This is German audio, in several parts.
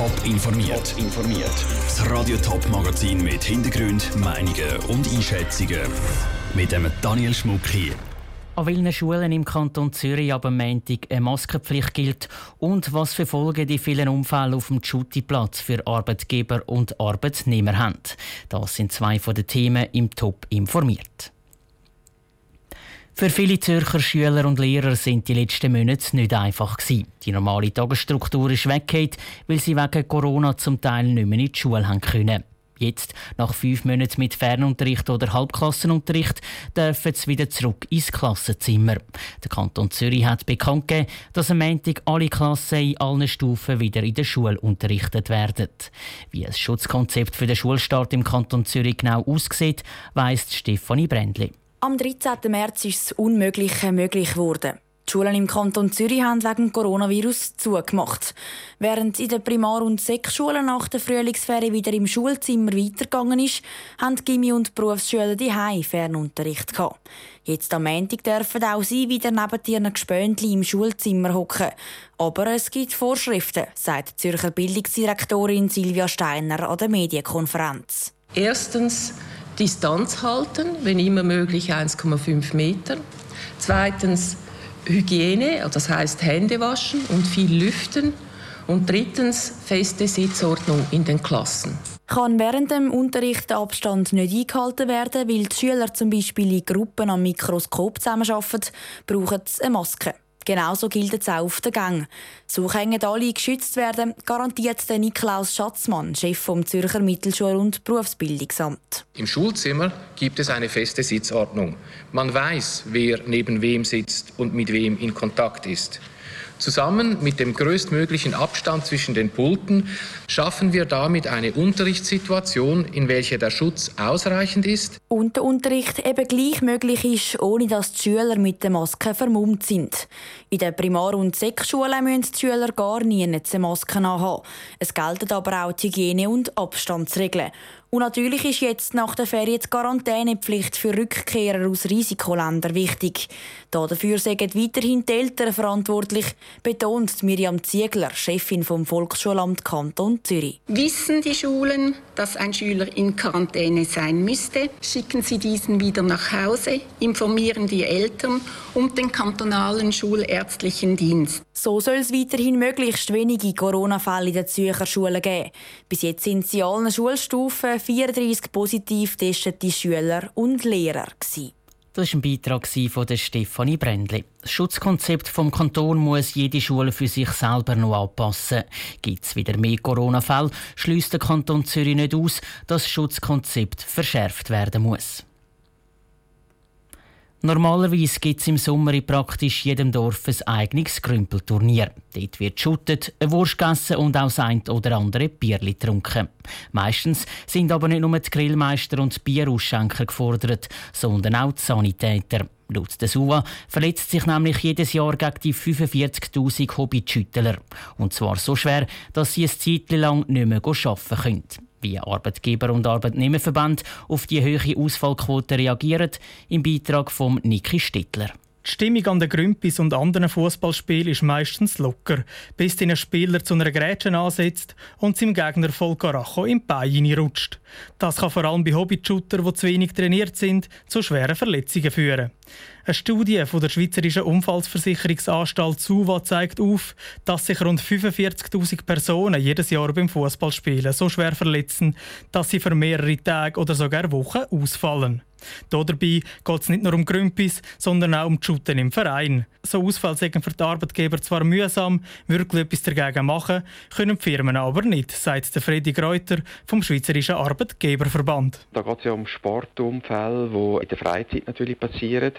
Top informiert. informiert. Das Radio Top Magazin mit Hintergrund, Meinungen und Einschätzungen mit dem Daniel Schmuck hier. An welchen Schulen im Kanton Zürich aber Montag eine Maskenpflicht gilt und was für Folgen die vielen Unfälle auf dem Schutiplatz für Arbeitgeber und Arbeitnehmer haben. Das sind zwei von den Themen im Top informiert. Für viele Zürcher Schüler und Lehrer sind die letzten Monate nicht einfach gewesen. Die normale Tagesstruktur ist weggeht, weil sie wegen Corona zum Teil nicht mehr in die Schule haben können. Jetzt, nach fünf Monaten mit Fernunterricht oder Halbklassenunterricht, dürfen sie wieder zurück ins Klassenzimmer. Der Kanton Zürich hat bekannt gegeben, dass am Montag alle Klassen in allen Stufen wieder in der Schule unterrichtet werden. Wie das Schutzkonzept für den Schulstart im Kanton Zürich genau aussieht, weiss Stefanie Brändli. Am 13. März ist das Unmögliche möglich geworden. Die Schulen im Kanton Zürich haben wegen Coronavirus zugemacht. Während in den Primar- und Sekschulen nach der Frühlingsferie wieder im Schulzimmer weitergegangen ist, haben die Gimmi- und Berufsschüler die Fernunterricht gehabt. Jetzt am Montag dürfen auch sie wieder neben ihren Gespöntli im Schulzimmer hocken. Aber es gibt Vorschriften, sagt die Zürcher Bildungsdirektorin Silvia Steiner an der Medienkonferenz. Erstens Distanz halten, wenn immer möglich 1,5 Meter. Zweitens Hygiene, das heißt Hände waschen und viel lüften. Und drittens feste Sitzordnung in den Klassen. Kann während dem Unterricht der Abstand nicht eingehalten werden, weil die Schüler zum Beispiel in Gruppen am Mikroskop zusammenarbeiten, brauchen sie eine Maske. Genauso gilt es auch auf den Gang. So können alle geschützt werden, garantiert der Niklaus Schatzmann, Chef vom Zürcher Mittelschul- und Berufsbildungsamt. Im Schulzimmer gibt es eine feste Sitzordnung. Man weiß, wer neben wem sitzt und mit wem in Kontakt ist. Zusammen mit dem größtmöglichen Abstand zwischen den Pulten schaffen wir damit eine Unterrichtssituation, in welcher der Schutz ausreichend ist. Und der Unterricht eben gleich möglich ist, ohne dass die Schüler mit der Maske vermummt sind. In den Primar- und Sekschulen müssen die Schüler gar nie eine Maske haben. Es gelten aber auch die Hygiene- und Abstandsregeln. Und natürlich ist jetzt nach der Ferien die Quarantänepflicht für Rückkehrer aus Risikoländern wichtig. Dafür sagen weiterhin die Eltern verantwortlich, betont Miriam Ziegler, Chefin vom Volksschulamt Kanton Zürich. Wissen die Schulen, dass ein Schüler in Quarantäne sein müsste, schicken sie diesen wieder nach Hause, informieren die Eltern und den kantonalen schulärztlichen Dienst. So soll es weiterhin möglichst wenige Corona-Fälle in den Zürcher Schulen geben. Bis jetzt sind sie allen Schulstufen 34 positiv getestete Schüler und Lehrer. Das war ein Beitrag von Stefanie Brändli. Das Schutzkonzept vom Kanton muss jede Schule für sich selber noch anpassen. Gibt es wieder mehr Corona-Fälle, schließt der Kanton Zürich nicht aus, dass das Schutzkonzept verschärft werden muss. Normalerweise gibt es im Sommer in praktisch jedem Dorf ein eigenes Grümpelturnier. Dort wird geschuttet, eine Wurst gegessen und auch das ein oder andere Bierli getrunken. Meistens sind aber nicht nur die Grillmeister und die Bierausschenker gefordert, sondern auch die Sanitäter. Laut der SUA verletzt sich nämlich jedes Jahr gegen die 45.000 Hobbyschüttler. Und zwar so schwer, dass sie ein Zeit lang nicht mehr arbeiten können wie Arbeitgeber- und Arbeitnehmerverband auf die hohe Ausfallquote reagieren, im Beitrag von Niki Stittler. Die Stimmung an den Grümpis und anderen Fußballspielen ist meistens locker, bis ein Spieler zu einer Grätsche ansetzt und seinem Gegner voll Karacho im Bein rutscht. Das kann vor allem bei Hobbyshooter, die zu wenig trainiert sind, zu schweren Verletzungen führen. Eine Studie von der Schweizerischen Unfallversicherungsanstalt SUVA zeigt auf, dass sich rund 45.000 Personen jedes Jahr beim Fußballspielen so schwer verletzen, dass sie für mehrere Tage oder sogar Wochen ausfallen. Dabei geht es nicht nur um Grümpis, sondern auch um die Shooten im Verein. So Ausfälle sind für die Arbeitgeber zwar mühsam, wirklich etwas dagegen machen, können die Firmen aber nicht, sagt der Freddy Greuter vom Schweizerischen Arbeitgeberverband. Da geht es ja um Sportunfälle, die in der Freizeit natürlich passieren.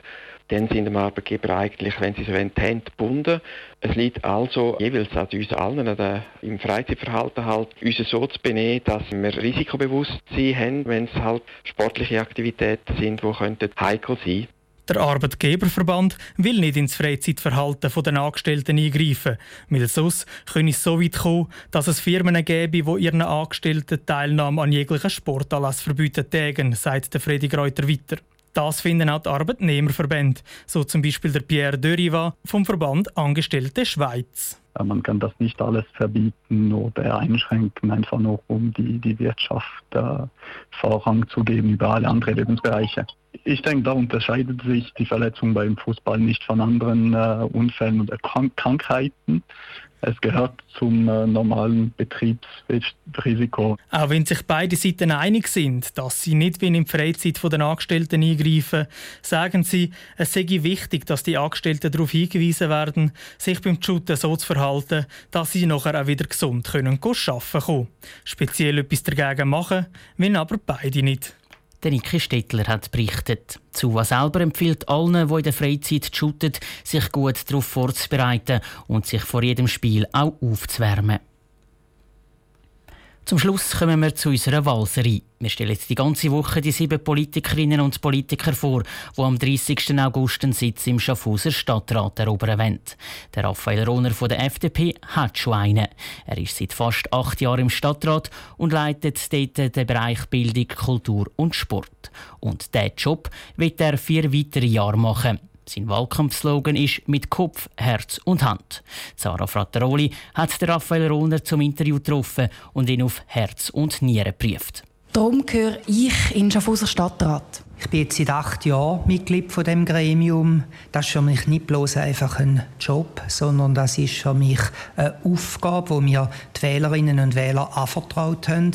Dann sind dem Arbeitgeber eigentlich, wenn sie so wollen, die Hände gebunden. Es liegt also jeweils an uns allen, an im Freizeitverhalten halt, uns so zu benehmen, dass wir Risikobewusstsein haben, wenn es halt sportliche Aktivitäten sind, die könnten heikel sein. Der Arbeitgeberverband will nicht ins Freizeitverhalten der Angestellten eingreifen, weil sonst könne es so weit kommen, dass es Firmen gäbe, die ihren Angestellten Teilnahme an jeglichen Sportanlass verbieten tägen, sagt der Freddy Greuter weiter. Das finden auch die Arbeitnehmerverbände, so zum Beispiel der Pierre Deriva vom Verband Angestellte Schweiz. Man kann das nicht alles verbieten oder einschränken, einfach nur um die, die Wirtschaft äh, Vorrang zu geben über alle anderen Lebensbereiche. Ich denke, da unterscheidet sich die Verletzung beim Fußball nicht von anderen äh, Unfällen oder Krank Krankheiten. Es gehört zum äh, normalen Betriebsrisiko. Auch wenn sich beide Seiten einig sind, dass sie nicht wie in der Freizeit der Angestellten eingreifen, sagen sie, es sei wichtig, dass die Angestellten darauf hingewiesen werden, sich beim Shooten so zu verhalten, dass sie nachher auch wieder gesund können arbeiten können. Speziell etwas dagegen machen, wenn aber beide nicht. Der Niki Stettler hat berichtet. Zuwa selber empfiehlt allen, die in der Freizeit shooten, sich gut darauf vorzubereiten und sich vor jedem Spiel auch aufzuwärmen. Zum Schluss kommen wir zu unserer Walserie. Wir stellen jetzt die ganze Woche die sieben Politikerinnen und Politiker vor, die am 30. August einen Sitz im Schaffhauser Stadtrat erobern wollen. Der Raphael Rohner von der FDP hat schon einen. Er ist seit fast acht Jahren im Stadtrat und leitet dort den Bereich Bildung, Kultur und Sport. Und diesen Job wird er vier weitere Jahre machen. Sein Wahlkampfslogan ist «Mit Kopf, Herz und Hand». Sarah Frattaroli hat Raphael Rohner zum Interview getroffen und ihn auf Herz und Nieren geprüft. Darum gehöre ich in Schaffhauser Stadtrat. Ich bin jetzt seit acht Jahren Mitglied von dem Gremium. Das ist für mich nicht bloß einfach ein Job, sondern das ist für mich eine Aufgabe, die mir die Wählerinnen und Wähler anvertraut haben.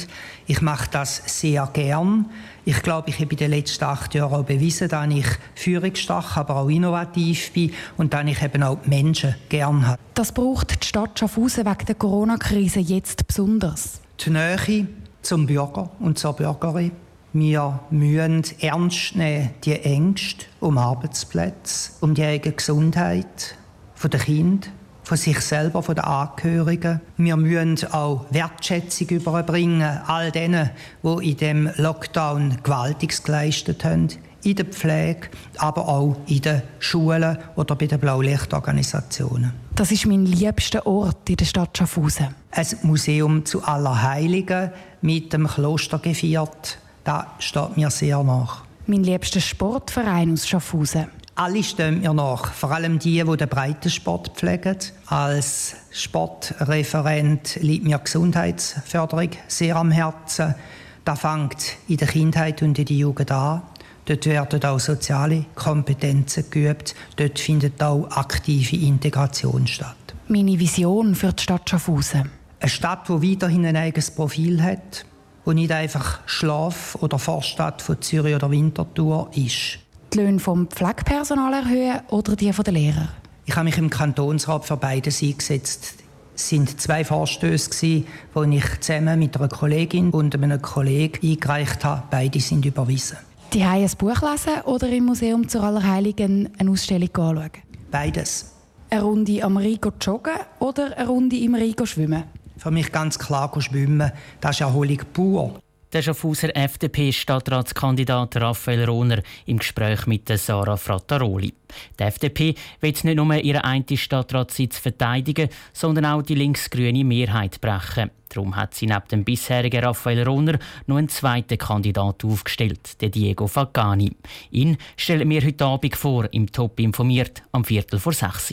Ich mache das sehr gern. Ich glaube, ich habe in den letzten acht Jahren auch bewiesen, dass ich führungsstark, aber auch innovativ bin und dass ich eben auch Menschen gern habe. Das braucht die Stadt Schaffhausen wegen der Corona-Krise jetzt besonders. Die Nähe zum Bürger und zur Bürgerin. Wir müssen ernst nehmen die Ängste um Arbeitsplätze, um die eigene Gesundheit der Kinder, von sich selber, von den Angehörigen. Wir müssen auch Wertschätzung überbringen all denen, die in dem Lockdown Gewaltiges geleistet haben. In der Pflege, aber auch in den Schulen oder bei den Blaulichtorganisationen. Das ist mein liebster Ort in der Stadt Schaffhausen. Ein Museum zu Allerheiligen mit dem Kloster gefeiert das steht mir sehr nach. Mein liebster Sportverein aus Schaffhausen. Alle stehen mir nach, vor allem die, die den Breitensport pflegen. Als Sportreferent liegt mir Gesundheitsförderung sehr am Herzen. Das fängt in der Kindheit und in der Jugend an. Dort werden auch soziale Kompetenzen geübt. Dort findet auch aktive Integration statt. Meine Vision für die Stadt Schaffhausen. Eine Stadt, die weiterhin ein eigenes Profil hat, wo nicht einfach Schlaf- oder Vorstadt von Zürich oder Winterthur ist. Die Löhne vom Pflegepersonal erhöhen oder die der Lehrer? Ich habe mich im Kantonsrat für beides eingesetzt. Es sind zwei Vorstöße, die ich zusammen mit einer Kollegin und einem Kollegen eingereicht habe. Beide sind überwiesen. Die ein Buch lesen oder im Museum zur Allerheiligen eine Ausstellung anschauen? Beides. Eine Runde am Rhein joggen oder eine Runde im Rhein schwimmen? Für mich ganz klar schwimmen, das ist Erholung pur. Der Schaffhauser FDP-Stadtratskandidat Raphael Rohner im Gespräch mit Sarah Frattaroli. Die FDP will nicht nur ihren einen Stadtratssitz verteidigen, sondern auch die linksgrüne Mehrheit brechen. Darum hat sie neben dem bisherigen Raphael Rohner noch einen zweiten Kandidat aufgestellt, den Diego Fagani. Ihn stellen wir heute Abend vor, im Top informiert, am Viertel vor sechs.